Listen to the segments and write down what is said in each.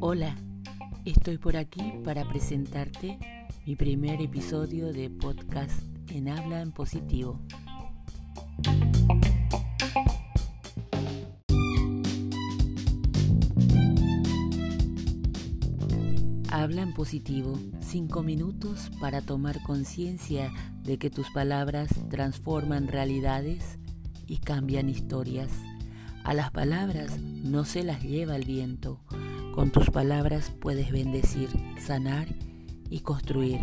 Hola, estoy por aquí para presentarte mi primer episodio de podcast en habla en positivo. Habla en positivo, cinco minutos para tomar conciencia de que tus palabras transforman realidades y cambian historias. A las palabras no se las lleva el viento. Con tus palabras puedes bendecir, sanar y construir.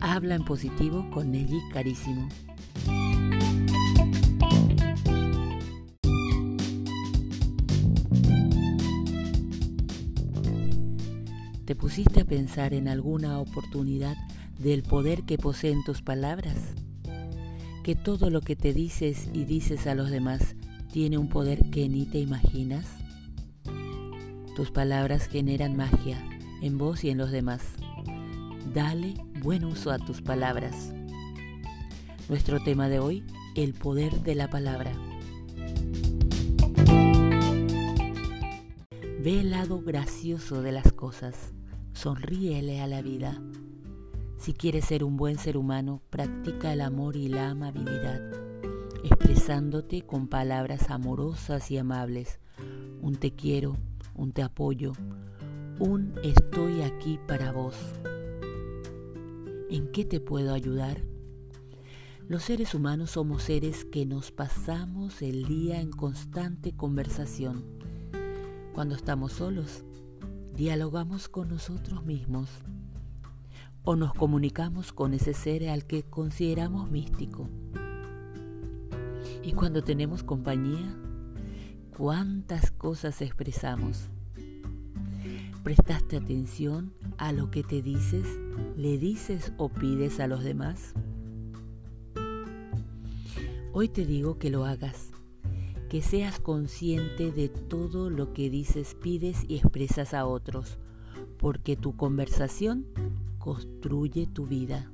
Habla en positivo con Nelly Carísimo. ¿Te pusiste a pensar en alguna oportunidad del poder que poseen tus palabras? Que todo lo que te dices y dices a los demás tiene un poder que ni te imaginas? Tus palabras generan magia en vos y en los demás. Dale buen uso a tus palabras. Nuestro tema de hoy, el poder de la palabra. Ve el lado gracioso de las cosas. Sonríele a la vida. Si quieres ser un buen ser humano, practica el amor y la amabilidad, expresándote con palabras amorosas y amables. Un te quiero, un te apoyo, un estoy aquí para vos. ¿En qué te puedo ayudar? Los seres humanos somos seres que nos pasamos el día en constante conversación. Cuando estamos solos, dialogamos con nosotros mismos o nos comunicamos con ese ser al que consideramos místico. Y cuando tenemos compañía, ¿cuántas cosas expresamos? ¿Prestaste atención a lo que te dices, le dices o pides a los demás? Hoy te digo que lo hagas que seas consciente de todo lo que dices, pides y expresas a otros, porque tu conversación construye tu vida.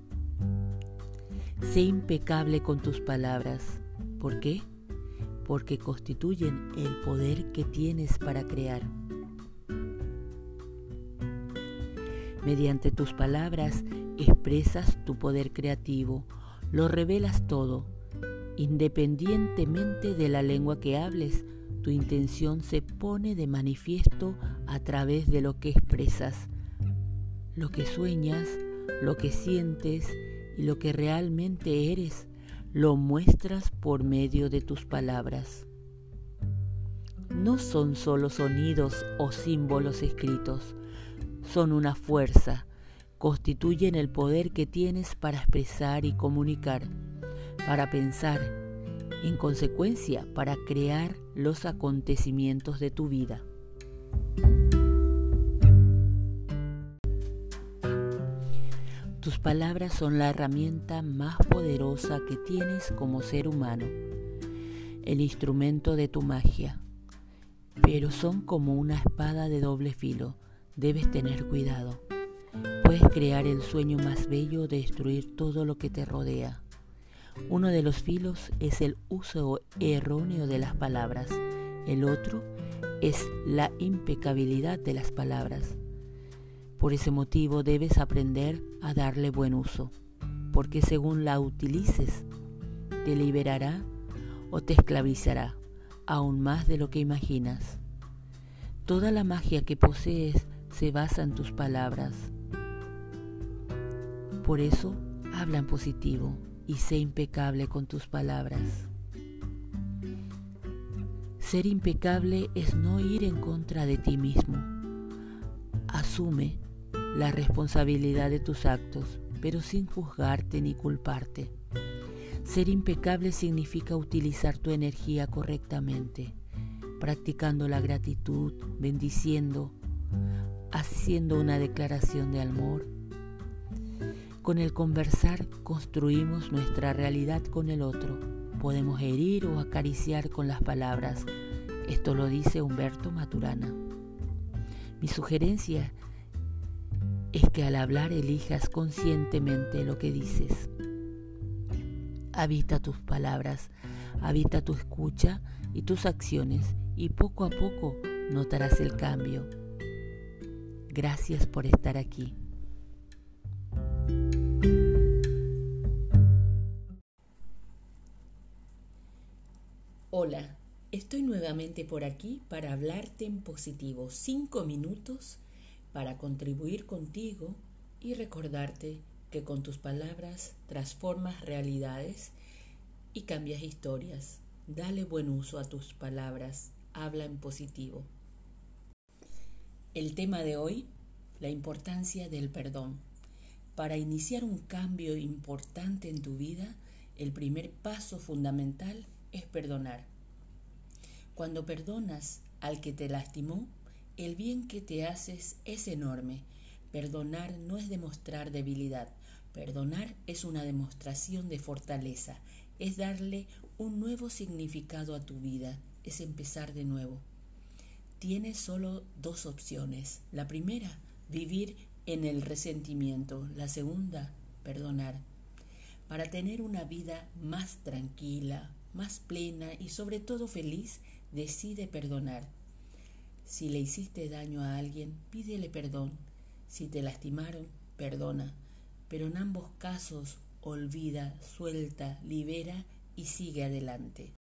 Sé impecable con tus palabras. ¿Por qué? Porque constituyen el poder que tienes para crear. Mediante tus palabras expresas tu poder creativo, lo revelas todo Independientemente de la lengua que hables, tu intención se pone de manifiesto a través de lo que expresas, lo que sueñas, lo que sientes y lo que realmente eres, lo muestras por medio de tus palabras. No son solo sonidos o símbolos escritos, son una fuerza, constituyen el poder que tienes para expresar y comunicar para pensar, en consecuencia para crear los acontecimientos de tu vida. Tus palabras son la herramienta más poderosa que tienes como ser humano, el instrumento de tu magia, pero son como una espada de doble filo, debes tener cuidado. Puedes crear el sueño más bello de destruir todo lo que te rodea. Uno de los filos es el uso erróneo de las palabras, el otro es la impecabilidad de las palabras. Por ese motivo debes aprender a darle buen uso, porque según la utilices, te liberará o te esclavizará aún más de lo que imaginas. Toda la magia que posees se basa en tus palabras. Por eso, habla en positivo y sé impecable con tus palabras. Ser impecable es no ir en contra de ti mismo. Asume la responsabilidad de tus actos, pero sin juzgarte ni culparte. Ser impecable significa utilizar tu energía correctamente, practicando la gratitud, bendiciendo, haciendo una declaración de amor, con el conversar construimos nuestra realidad con el otro. Podemos herir o acariciar con las palabras. Esto lo dice Humberto Maturana. Mi sugerencia es que al hablar elijas conscientemente lo que dices. Habita tus palabras Habita tu escucha y tus acciones y poco a poco notarás el cambio. Gracias por estar aquí. Hola, estoy nuevamente por aquí para hablarte en positivo. Cinco minutos para contribuir contigo y recordarte que con tus palabras transformas realidades y cambias historias. Dale buen uso a tus palabras, habla en positivo. El tema de hoy, la importancia del perdón. Para iniciar un cambio importante en tu vida, el primer paso fundamental es perdonar. Cuando perdonas al que te lastimó, el bien que te haces es enorme. Perdonar no es demostrar debilidad, perdonar es una demostración de fortaleza, es darle un nuevo significado a tu vida, es empezar de nuevo. Tienes solo dos opciones. La primera, vivir en el resentimiento. La segunda, perdonar. Para tener una vida más tranquila, más plena y sobre todo feliz, decide perdonar. Si le hiciste daño a alguien, pídele perdón. Si te lastimaron, perdona. Pero en ambos casos olvida, suelta, libera y sigue adelante.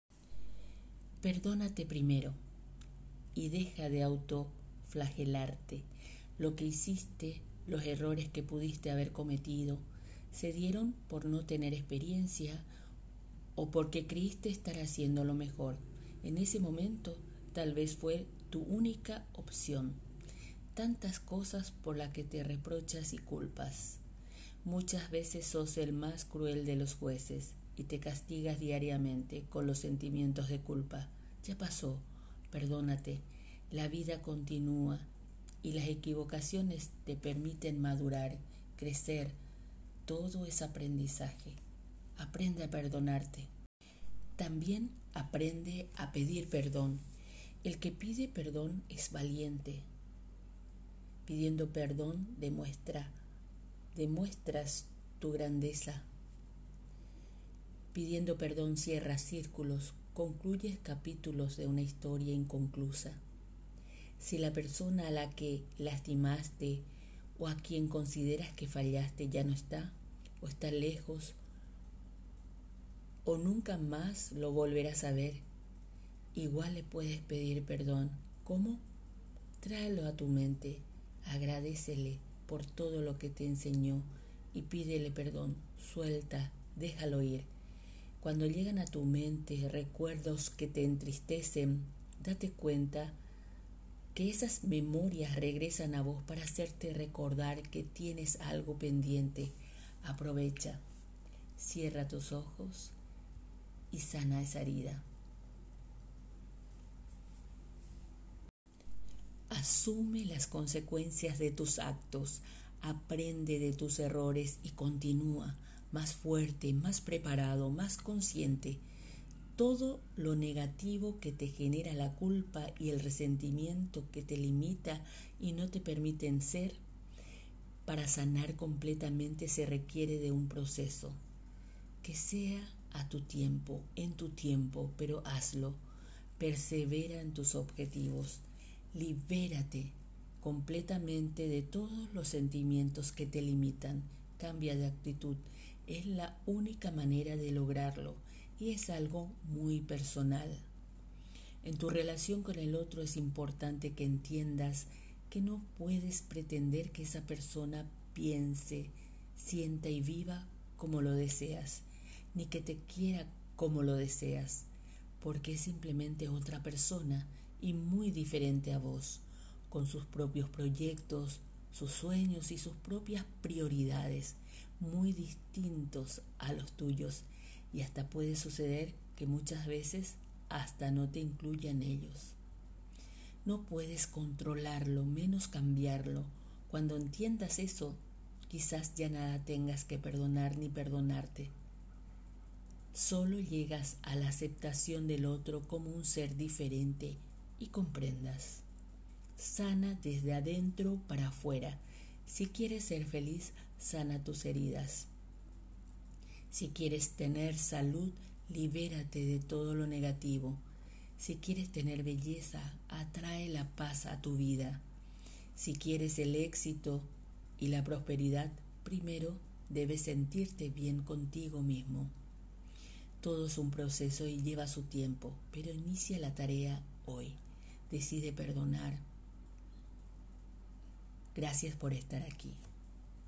Perdónate primero y deja de autoflagelarte. Lo que hiciste, los errores que pudiste haber cometido, se dieron por no tener experiencia o porque creíste estar haciendo lo mejor. En ese momento tal vez fue tu única opción. Tantas cosas por las que te reprochas y culpas. Muchas veces sos el más cruel de los jueces y te castigas diariamente con los sentimientos de culpa. Ya pasó, perdónate, la vida continúa y las equivocaciones te permiten madurar, crecer. Todo es aprendizaje. Aprende a perdonarte. También aprende a pedir perdón. El que pide perdón es valiente. Pidiendo perdón demuestra demuestras tu grandeza. Pidiendo perdón cierras círculos, concluyes capítulos de una historia inconclusa. Si la persona a la que lastimaste o a quien consideras que fallaste ya no está, o está lejos, o nunca más lo volverás a ver, igual le puedes pedir perdón. ¿Cómo? Tráelo a tu mente, agradecele por todo lo que te enseñó y pídele perdón, suelta, déjalo ir. Cuando llegan a tu mente recuerdos que te entristecen, date cuenta que esas memorias regresan a vos para hacerte recordar que tienes algo pendiente. Aprovecha, cierra tus ojos y sana esa herida. Asume las consecuencias de tus actos, aprende de tus errores y continúa más fuerte, más preparado, más consciente. Todo lo negativo que te genera la culpa y el resentimiento que te limita y no te permiten ser, para sanar completamente se requiere de un proceso. Que sea a tu tiempo, en tu tiempo, pero hazlo. Persevera en tus objetivos. Libérate completamente de todos los sentimientos que te limitan. Cambia de actitud. Es la única manera de lograrlo y es algo muy personal. En tu relación con el otro es importante que entiendas que no puedes pretender que esa persona piense, sienta y viva como lo deseas, ni que te quiera como lo deseas, porque es simplemente otra persona y muy diferente a vos, con sus propios proyectos, sus sueños y sus propias prioridades, muy distintos a los tuyos, y hasta puede suceder que muchas veces hasta no te incluyan ellos. No puedes controlarlo, menos cambiarlo. Cuando entiendas eso, quizás ya nada tengas que perdonar ni perdonarte. Solo llegas a la aceptación del otro como un ser diferente y comprendas. Sana desde adentro para afuera. Si quieres ser feliz, sana tus heridas. Si quieres tener salud, Libérate de todo lo negativo. Si quieres tener belleza, atrae la paz a tu vida. Si quieres el éxito y la prosperidad, primero debes sentirte bien contigo mismo. Todo es un proceso y lleva su tiempo, pero inicia la tarea hoy. Decide perdonar. Gracias por estar aquí.